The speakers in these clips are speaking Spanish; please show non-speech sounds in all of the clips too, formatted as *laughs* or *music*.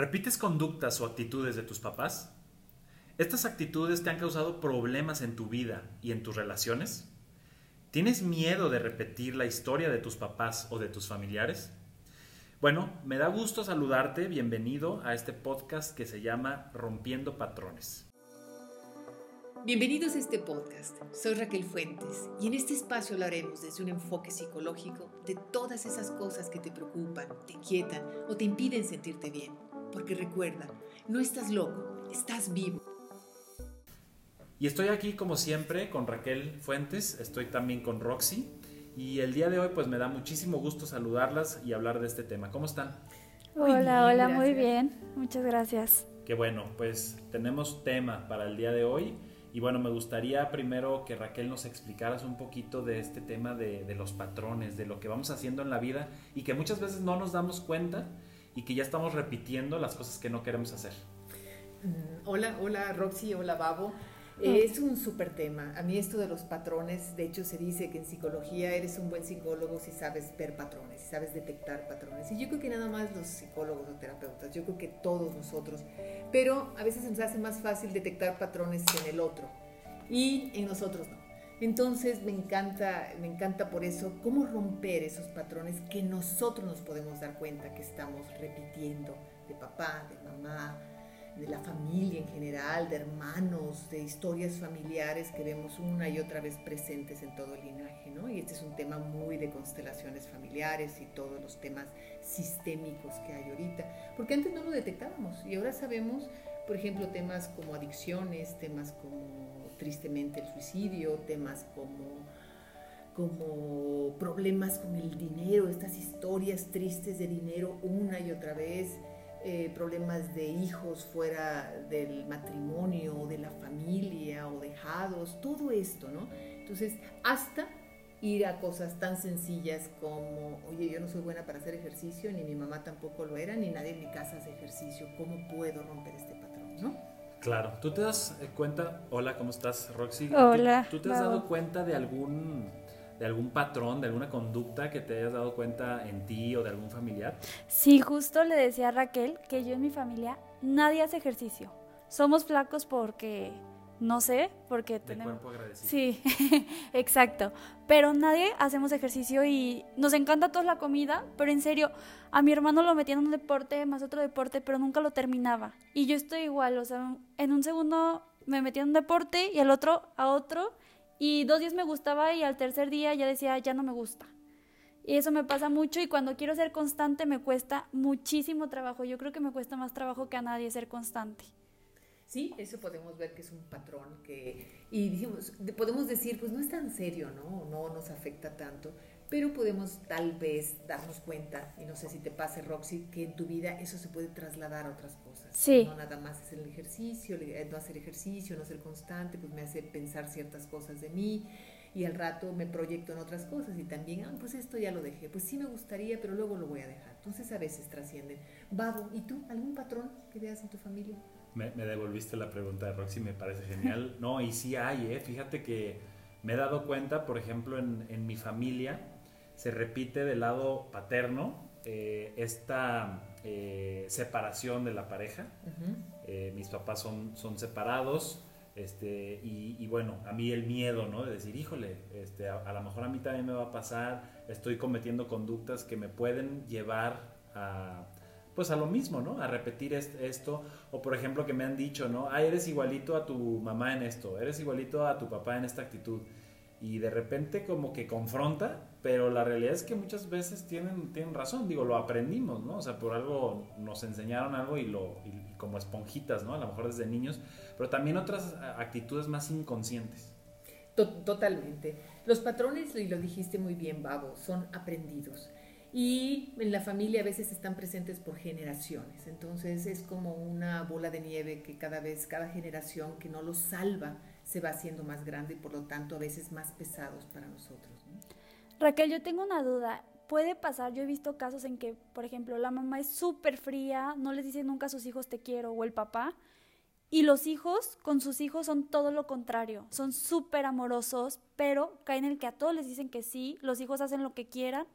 ¿Repites conductas o actitudes de tus papás? ¿Estas actitudes te han causado problemas en tu vida y en tus relaciones? ¿Tienes miedo de repetir la historia de tus papás o de tus familiares? Bueno, me da gusto saludarte, bienvenido a este podcast que se llama Rompiendo Patrones. Bienvenidos a este podcast. Soy Raquel Fuentes y en este espacio hablaremos desde un enfoque psicológico de todas esas cosas que te preocupan, te inquietan o te impiden sentirte bien. Porque recuerda, no estás loco, estás vivo. Y estoy aquí como siempre con Raquel Fuentes, estoy también con Roxy y el día de hoy pues me da muchísimo gusto saludarlas y hablar de este tema. ¿Cómo están? Hola, hola, muy bien. Muchas gracias. Qué bueno, pues tenemos tema para el día de hoy y bueno, me gustaría primero que Raquel nos explicaras un poquito de este tema de, los patrones, de lo que vamos haciendo en la vida y que muchas veces no nos damos cuenta y que ya estamos repitiendo las cosas que no queremos hacer. Mm, hola, hola Roxy, hola Babo. Es un súper tema. A mí esto de los patrones, de hecho se dice que en psicología eres un buen psicólogo si sabes ver patrones, si sabes detectar patrones. Y yo creo que nada más los psicólogos o terapeutas, yo creo que todos nosotros. Pero a veces nos hace más fácil detectar patrones en el otro y en nosotros no. Entonces me encanta, me encanta por eso cómo romper esos patrones que nosotros nos podemos dar cuenta que estamos repitiendo de papá, de mamá, de la familia en general, de hermanos, de historias familiares que vemos una y otra vez presentes en todo el linaje, ¿no? Y este es un tema muy de constelaciones familiares y todos los temas sistémicos que hay ahorita, porque antes no lo detectábamos y ahora sabemos, por ejemplo, temas como adicciones, temas como tristemente el suicidio, temas como como problemas con el dinero, estas historias tristes de dinero una y otra vez, eh, problemas de hijos fuera del matrimonio de la familia o dejados, todo esto, ¿no? Entonces, hasta ir a cosas tan sencillas como, oye, yo no soy buena para hacer ejercicio, ni mi mamá tampoco lo era, ni nadie en mi casa hace ejercicio, ¿cómo puedo romper este patrón, no? Claro, ¿tú te das cuenta, hola, ¿cómo estás, Roxy? Hola. ¿Tú, te has dado cuenta de algún de algún patrón, de alguna conducta que te hayas dado cuenta en ti o de algún familiar? Sí, justo le decía a Raquel que yo en mi familia nadie hace ejercicio. Somos flacos porque no sé, porque de tenemos cuerpo agradecido. Sí, *laughs* exacto. Pero nadie hacemos ejercicio y nos encanta toda la comida, pero en serio, a mi hermano lo metían en un deporte más otro deporte, pero nunca lo terminaba. Y yo estoy igual, o sea, en un segundo me metía en un deporte y al otro a otro y dos días me gustaba y al tercer día ya decía, ya no me gusta. Y eso me pasa mucho y cuando quiero ser constante me cuesta muchísimo trabajo. Yo creo que me cuesta más trabajo que a nadie ser constante. Sí, eso podemos ver que es un patrón que, y dijimos, podemos decir, pues no es tan serio, ¿no? No nos afecta tanto, pero podemos tal vez darnos cuenta, y no sé si te pase, Roxy, que en tu vida eso se puede trasladar a otras cosas. Sí. No nada más es el ejercicio, no hacer ejercicio, no ser constante, pues me hace pensar ciertas cosas de mí y al rato me proyecto en otras cosas y también, ah, pues esto ya lo dejé, pues sí me gustaría, pero luego lo voy a dejar. Entonces a veces trascienden. Babo, ¿y tú? ¿Algún patrón que veas en tu familia? Me, devolviste la pregunta de Roxy, me parece genial. *laughs* No, y sí hay, ¿eh? Fíjate que me he dado cuenta, por ejemplo, en, en mi familia, se repite del lado paterno eh, esta eh, separación de la pareja. Eh, mis papás son, son separados. Este, y, bueno, a mí el miedo, ¿no? De decir, híjole, este, a, lo mejor a mí también me va a pasar, estoy cometiendo conductas que me pueden llevar a, pues a lo mismo, ¿no? A repetir esto. O por ejemplo que me han dicho, ¿no? Ah, eres igualito a tu mamá en esto, eres igualito a tu papá en esta actitud y de repente como que confronta, pero la realidad es que muchas veces tienen, tienen razón, digo, lo aprendimos, ¿no? O sea, por algo nos enseñaron algo y lo como esponjitas, ¿no? A lo mejor desde niños, pero también otras actitudes más inconscientes. Totalmente. Los patrones, y lo dijiste muy bien, Babo, son aprendidos. Y en la familia a veces están presentes por generaciones. Entonces es como una bola de nieve que cada vez, cada generación que no los salva, se va haciendo más grande y por lo tanto a veces más pesados para nosotros. Raquel, yo tengo una duda. Puede pasar, yo he visto casos en que, por ejemplo, la mamá es súper fría, no les dice nunca a sus hijos te quiero, o el papá, y los hijos con sus hijos son todo lo contrario, son súper amorosos, pero caen en el que a todos les dicen que sí, los hijos hacen lo que quieran,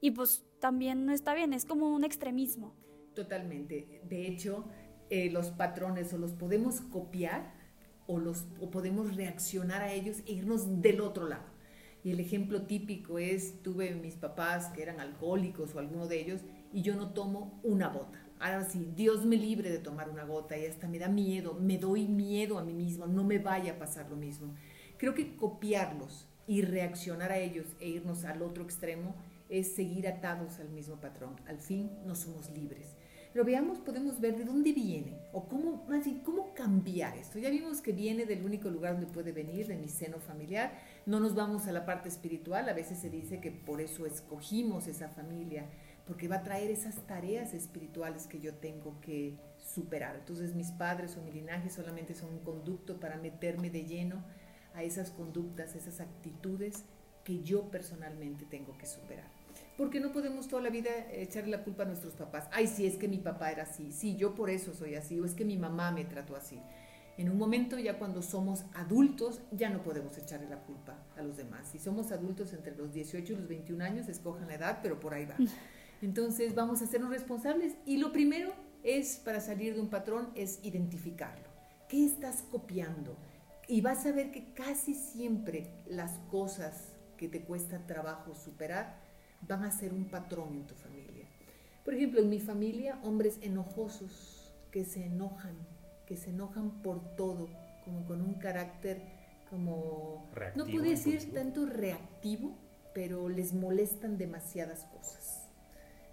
y pues también no está bien, es como un extremismo. Totalmente. De hecho, eh, los patrones o los podemos copiar o, los, o podemos reaccionar a ellos e irnos del otro lado. Y el ejemplo típico es, tuve mis papás que eran alcohólicos o alguno de ellos y yo no tomo una gota. Ahora sí, Dios me libre de tomar una gota y hasta me da miedo, me doy miedo a mí mismo, no me vaya a pasar lo mismo. Creo que copiarlos y reaccionar a ellos e irnos al otro extremo es seguir atados al mismo patrón. Al fin no somos libres. Pero veamos, podemos ver de dónde viene o cómo, más bien, cómo cambiar esto. Ya vimos que viene del único lugar donde puede venir, de mi seno familiar. No nos vamos a la parte espiritual. A veces se dice que por eso escogimos esa familia, porque va a traer esas tareas espirituales que yo tengo que superar. Entonces mis padres o mi linaje solamente son un conducto para meterme de lleno a esas conductas, esas actitudes que yo personalmente tengo que superar porque no podemos toda la vida echarle la culpa a nuestros papás. Ay, sí, es que mi papá era así, sí, yo por eso soy así, o es que mi mamá me trató así. En un momento ya cuando somos adultos ya no podemos echarle la culpa a los demás. Si somos adultos entre los 18 y los 21 años, escojan la edad, pero por ahí va. Entonces vamos a hacernos responsables y lo primero es para salir de un patrón es identificarlo. ¿Qué estás copiando? Y vas a ver que casi siempre las cosas que te cuesta trabajo superar van a ser un patrón en tu familia. Por ejemplo, en mi familia, hombres enojosos, que se enojan, que se enojan por todo, como con un carácter como, no puedo decir tanto reactivo, pero les molestan demasiadas cosas.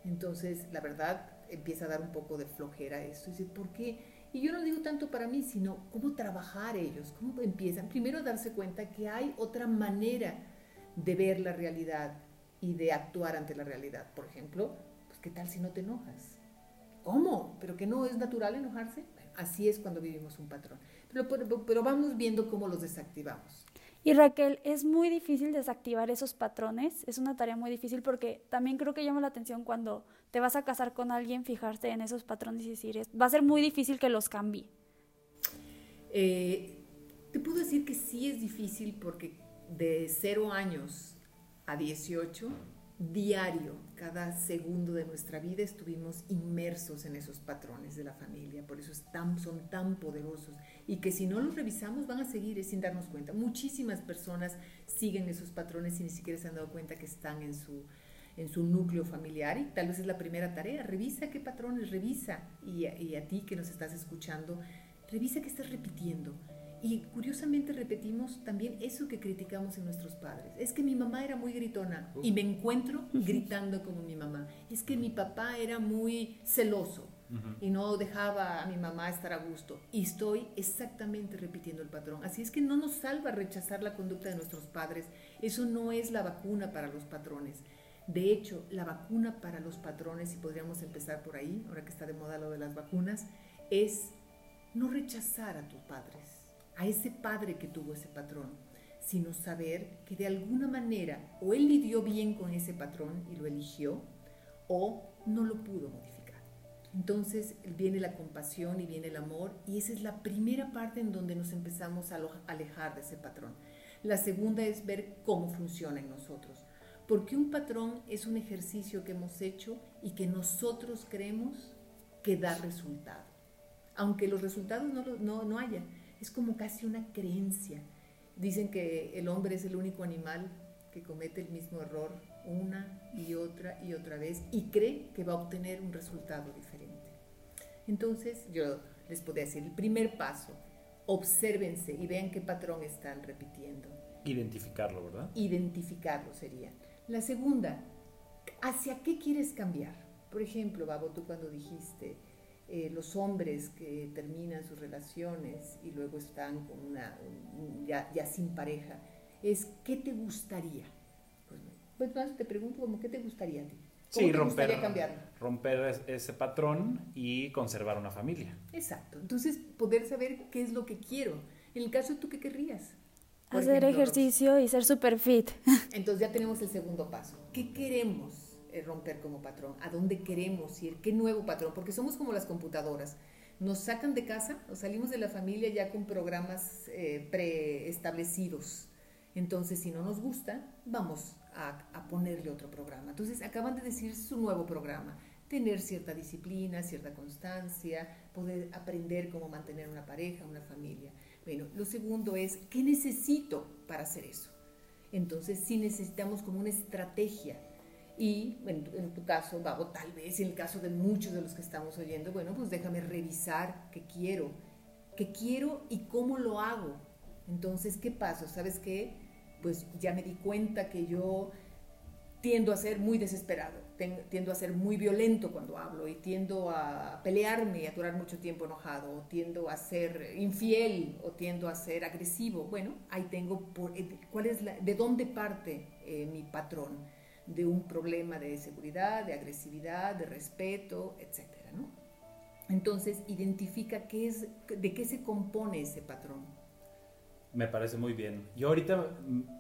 Entonces, la verdad, empieza a dar un poco de flojera esto. Y decir, ¿por qué? Y yo no digo tanto para mí, sino cómo trabajar ellos, cómo empiezan. Primero darse cuenta que hay otra manera de ver la realidad, y de actuar ante la realidad. Por ejemplo, pues ¿qué tal si no te enojas? ¿Cómo? ¿Pero que no es natural enojarse? así es cuando vivimos un patrón. Pero, pero, pero, vamos viendo cómo los desactivamos. Y Raquel, es muy difícil desactivar esos patrones, es una tarea muy difícil porque también creo que llama la atención cuando te vas a casar con alguien, fijarte en esos patrones y decir, va a ser muy difícil que los cambie. Eh, te puedo decir que sí es difícil porque de cero años a 18, diario, cada segundo de nuestra vida estuvimos inmersos en esos patrones de la familia, por eso son tan poderosos. Y que si no los revisamos van a seguir sin darnos cuenta. Muchísimas personas siguen esos patrones y ni siquiera se han dado cuenta que están en su, en su núcleo familiar. Y tal vez es la primera tarea, revisa qué patrones, revisa. Y, y a ti que nos estás escuchando, revisa qué estás repitiendo y curiosamente repetimos también eso que criticamos en nuestros padres. Es que mi mamá era muy gritona y me encuentro gritando como mi mamá. Es que mi papá era muy celoso y no dejaba a mi mamá estar a gusto. Y estoy exactamente repitiendo el patrón. Así es que no nos salva rechazar la conducta de nuestros padres. Eso no es la vacuna para los patrones. De hecho, la vacuna para los patrones, y podríamos empezar por ahí, ahora que está de moda lo de las vacunas, es no rechazar a tus padres a ese padre que tuvo ese patrón, sino saber que de alguna manera o él lidió bien con ese patrón y lo eligió, o no lo pudo modificar. Entonces viene la compasión y viene el amor, y esa es la primera parte en donde nos empezamos a alejar de ese patrón. La segunda es ver cómo funciona en nosotros, porque un patrón es un ejercicio que hemos hecho y que nosotros creemos que da resultado, aunque los resultados no, no, no haya es como casi una creencia. Dicen que el hombre es el único animal que comete el mismo error una y otra y otra vez y cree que va a obtener un resultado diferente. Entonces, yo les podría decir, el primer paso, obsérvense y vean qué patrón están repitiendo. Identificarlo, ¿verdad? Identificarlo sería. La segunda, ¿hacia qué quieres cambiar? Por ejemplo, Babo, tú cuando dijiste, eh, los hombres que terminan sus relaciones y luego están con una, ya, ya, sin pareja, es ¿qué te gustaría? Pues, pues más te pregunto como ¿qué te gustaría a ti? ¿Cómo sí, te romper, cambiarlo? romper ese patrón y conservar una familia. Exacto. Entonces, poder saber qué es lo que quiero. En el caso, ¿tú qué querrías? Hacer ejercicio y ser super fit. Entonces ya tenemos el segundo paso. ¿Qué queremos? Romper como patrón, a dónde queremos ir, qué nuevo patrón, porque somos como las computadoras. Nos sacan de casa o salimos de la familia ya con programas eh, preestablecidos. Entonces, si no nos gusta, vamos a, a, ponerle otro programa. Entonces, acaban de decir su nuevo programa. tener cierta disciplina, cierta constancia, poder aprender cómo mantener una pareja, una familia. Bueno, lo segundo es, ¿qué necesito para hacer eso? Entonces sí necesitamos como una estrategia. Y en, en tu caso, Babo, tal vez en el caso de muchos de los que estamos oyendo, bueno, pues déjame revisar qué quiero, qué quiero y cómo lo hago. Entonces, ¿qué paso? ¿Sabes qué? Pues ya me di cuenta que yo tiendo a ser muy desesperado, tiendo a ser muy violento cuando hablo y tiendo a pelearme y a durar mucho tiempo enojado, o tiendo a ser infiel o tiendo a ser agresivo. Bueno, ahí tengo por, eh, cuál es la, de dónde parte eh, mi patrón de un problema de seguridad, de agresividad, de respeto, etcétera, ¿no? Entonces, identifica qué es, de qué se compone ese patrón me parece muy bien. Yo ahorita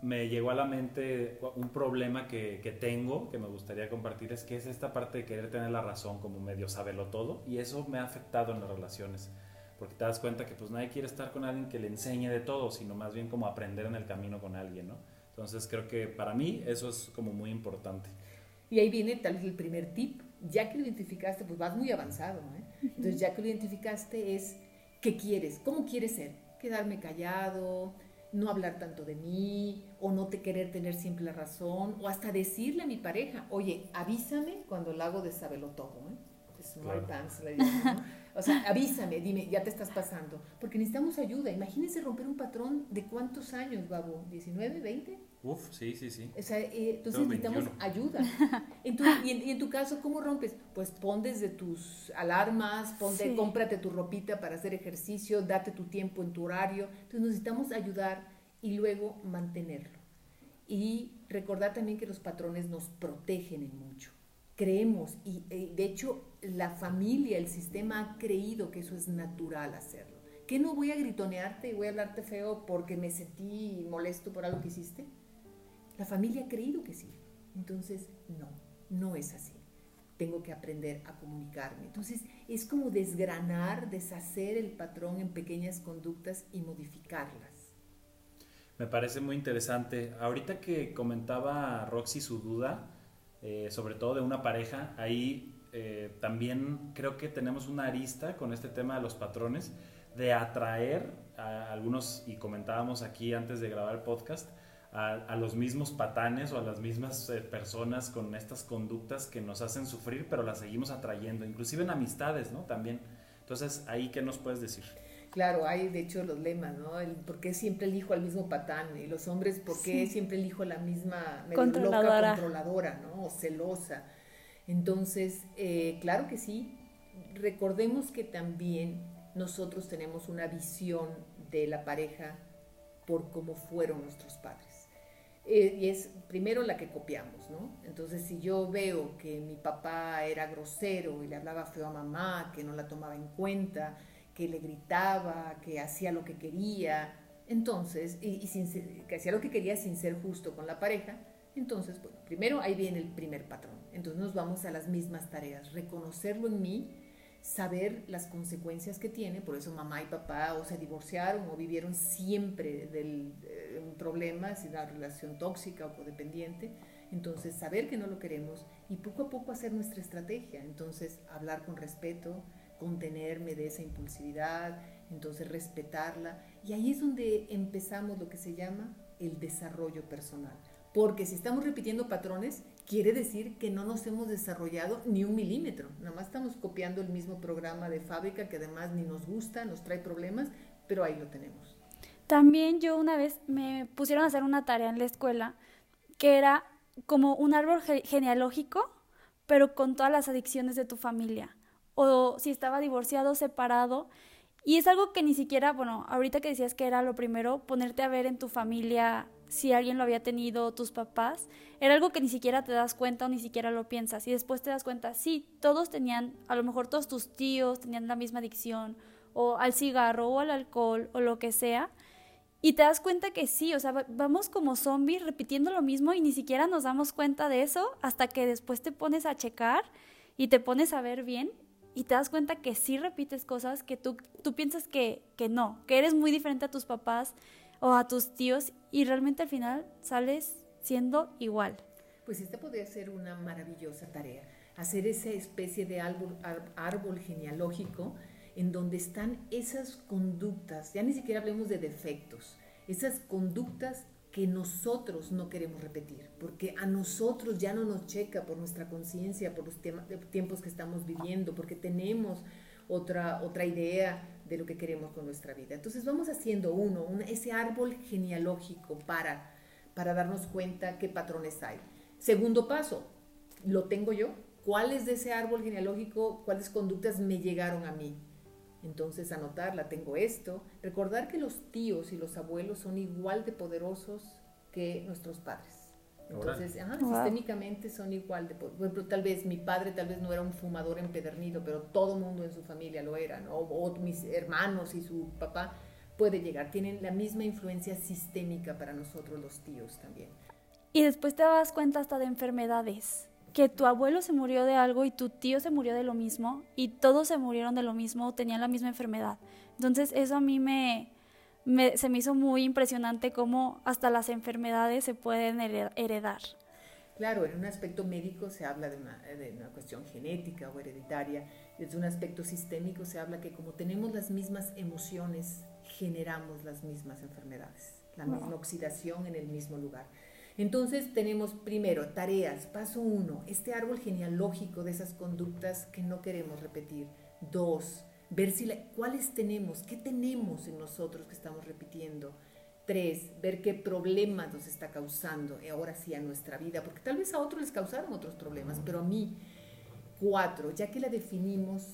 me llegó a la mente un problema que, que, tengo, que me gustaría compartir, es que es esta parte de querer tener la razón como medio sabelo todo, y eso me ha afectado en las relaciones, porque te das cuenta que pues nadie quiere estar con alguien que le enseñe de todo, sino más bien como aprender en el camino con alguien, ¿no? Entonces creo que para mí eso es como muy importante. Y ahí viene tal vez el primer tip, ya que lo identificaste, pues vas muy avanzado, ¿eh? Entonces ya que lo identificaste es, ¿qué quieres? ¿Cómo quieres ser? quedarme callado, no hablar tanto de mí, o no te querer tener siempre la razón, o hasta decirle a mi pareja, oye, avísame cuando lo hago de sabelo todo, ¿eh? Small pants, O sea, avísame, dime, ya te estás pasando. Porque necesitamos ayuda. Imagínense romper un patrón de cuántos años, Babo, ¿19, 20? Uf, sí, sí, sí. O sea, eh, entonces necesitamos ayuda. *laughs* y, en, tu caso, ¿cómo rompes? Pues pon desde tus alarmas, ponte, cómprate tu ropita para hacer ejercicio, date tu tiempo en tu horario. Entonces necesitamos ayudar y luego mantenerlo. Y recordar también que los patrones nos protegen en mucho. Creemos, y eh, de hecho la familia, el sistema ha creído que eso es natural hacerlo. ¿Que no voy a gritonearte y voy a hablarte feo porque me sentí molesto por algo que hiciste? La familia ha creído que sí. Entonces, no, no es así. Tengo que aprender a comunicarme. Entonces, es como desgranar, deshacer el patrón en pequeñas conductas y modificarlas. Me parece muy interesante. Ahorita que comentaba Roxy su duda, eh, sobre todo de una pareja, ahí eh, también creo que tenemos una arista con este tema de los patrones, de atraer a algunos, y comentábamos aquí antes de grabar el podcast, a, los mismos patanes o a las mismas eh, personas con estas conductas que nos hacen sufrir, pero las seguimos atrayendo, inclusive en amistades, ¿no? También. Entonces, ahí, ¿qué nos puedes decir? Claro, hay de hecho los lemas, ¿no? El, ¿Por qué siempre elijo al mismo patán? Y los hombres, ¿por qué siempre elijo la misma controladora. controladora, ¿no? O celosa. Entonces, eh, claro que sí. Recordemos que también nosotros tenemos una visión de la pareja por cómo fueron nuestros padres. Eh, y es primero la que copiamos, ¿no? Entonces, si yo veo que mi papá era grosero y le hablaba feo a mamá, que no la tomaba en cuenta, que le gritaba, que hacía lo que quería, entonces, y, que hacía lo que quería sin ser justo con la pareja, entonces, bueno, primero ahí viene el primer patrón. Entonces nos vamos a las mismas tareas, reconocerlo en mí saber las consecuencias que tiene, por eso mamá y papá o se divorciaron o vivieron siempre del eh, un problema, si una relación tóxica o codependiente, entonces saber que no lo queremos y poco a poco hacer nuestra estrategia, entonces hablar con respeto, contenerme de esa impulsividad, entonces respetarla. Y ahí es donde empezamos lo que se llama el desarrollo personal, porque si estamos repitiendo patrones, quiere decir que no nos hemos desarrollado ni un milímetro, nada más estamos copiando el mismo programa de fábrica que además ni nos gusta, nos trae problemas, pero ahí lo tenemos. También yo una vez me pusieron a hacer una tarea en la escuela que era como un árbol genealógico, pero con todas las adicciones de tu familia, o si estaba divorciado, separado, y es algo que ni siquiera, bueno, ahorita que decías que era lo primero, ponerte a ver en tu familia si alguien lo había tenido, tus papás, era algo que ni siquiera te das cuenta o ni siquiera lo piensas. Y después te das cuenta, sí, todos tenían, a lo mejor todos tus tíos tenían la misma adicción, o al cigarro, o al alcohol, o lo que sea. Y te das cuenta que sí, o sea, vamos como zombies repitiendo lo mismo y ni siquiera nos damos cuenta de eso hasta que después te pones a checar y te pones a ver bien y te das cuenta que sí repites cosas que tú, tú piensas que, que no, que eres muy diferente a tus papás o a tus tíos y realmente al final sales siendo igual. Pues esta podría ser una maravillosa tarea. hacer esa especie de árbol, árbol genealógico en donde están esas conductas, ya ni siquiera hablemos de defectos, esas conductas que nosotros no queremos repetir, porque a nosotros ya no nos checa por nuestra conciencia, por los tiempos que estamos viviendo, porque tenemos otra, otra idea de lo que queremos con nuestra vida. Entonces vamos haciendo uno, ese árbol genealógico para, para darnos cuenta qué patrones hay. Segundo paso, ¿lo tengo yo? ¿Cuáles de ese árbol genealógico, cuáles conductas me llegaron a mí? Entonces anotarla, tengo esto. Recordar que los tíos y los abuelos son igual de poderosos que nuestros padres. Entonces, sistémicamente son igual de Por ejemplo, tal vez mi padre tal vez no era un fumador empedernido, pero todo mundo en su familia lo era, ¿no? o mis hermanos y su papá puede llegar. Tienen la misma influencia sistémica para nosotros los tíos también. Y después te das cuenta hasta de enfermedades que tu abuelo se murió de algo y tu tío se murió de lo mismo y todos se murieron de lo mismo, tenían la misma enfermedad. Entonces eso a mí me, se me hizo muy impresionante cómo hasta las enfermedades se pueden heredar. Claro, en un aspecto médico se habla de una, de una, cuestión genética o hereditaria, desde un aspecto sistémico se habla que como tenemos las mismas emociones, generamos las mismas enfermedades, la misma oxidación en el mismo lugar. Entonces tenemos primero tareas, paso uno, este árbol genealógico de esas conductas que no queremos repetir. Dos, ver si cuáles tenemos, qué tenemos en nosotros que estamos repitiendo. Tres, ver qué problemas nos está causando eh, ahora sí a nuestra vida, porque tal vez a otros les causaron otros problemas, pero a mí. Cuatro, ya que la definimos,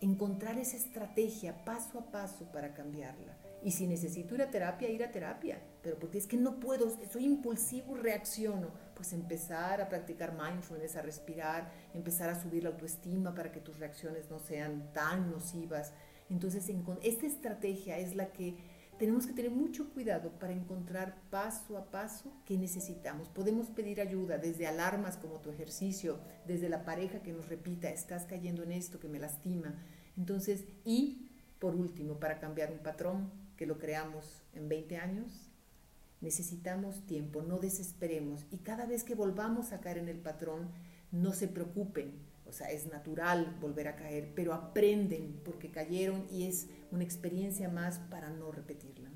encontrar esa estrategia paso a paso para cambiarla. Y si necesito ir a terapia, ir a terapia. Pero porque es que no puedo, soy impulsivo, reacciono. Pues empezar a practicar mindfulness, a respirar, empezar a subir la autoestima para que tus reacciones no sean tan nocivas. Entonces, esta estrategia es la que tenemos que tener mucho cuidado para encontrar paso a paso que necesitamos. Podemos pedir ayuda desde alarmas como tu ejercicio, desde la pareja que nos repita, estás cayendo en esto que me lastima. Entonces, y por último, para cambiar un patrón, que lo creamos en 20 años, necesitamos tiempo, no desesperemos y cada vez que volvamos a caer en el patrón, no se preocupen, o sea, es natural volver a caer, pero aprenden porque cayeron y es una experiencia más para no repetirla.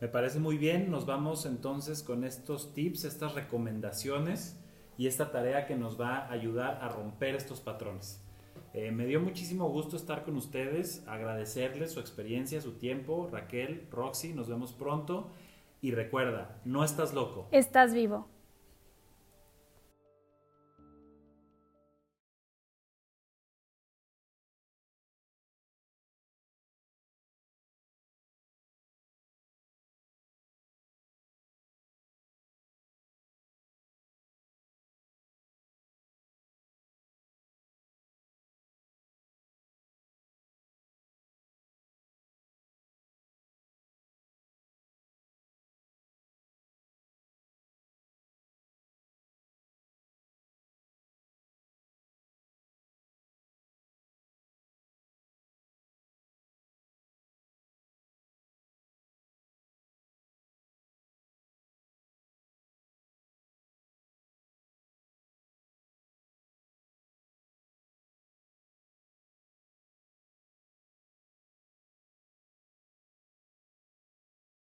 Me parece muy bien, nos vamos entonces con estos tips, estas recomendaciones y esta tarea que nos va a ayudar a romper estos patrones. Eh, me dio muchísimo gusto estar con ustedes, agradecerles su experiencia, su tiempo. Raquel, Roxy, nos vemos pronto. Y recuerda, no estás loco. Estás vivo.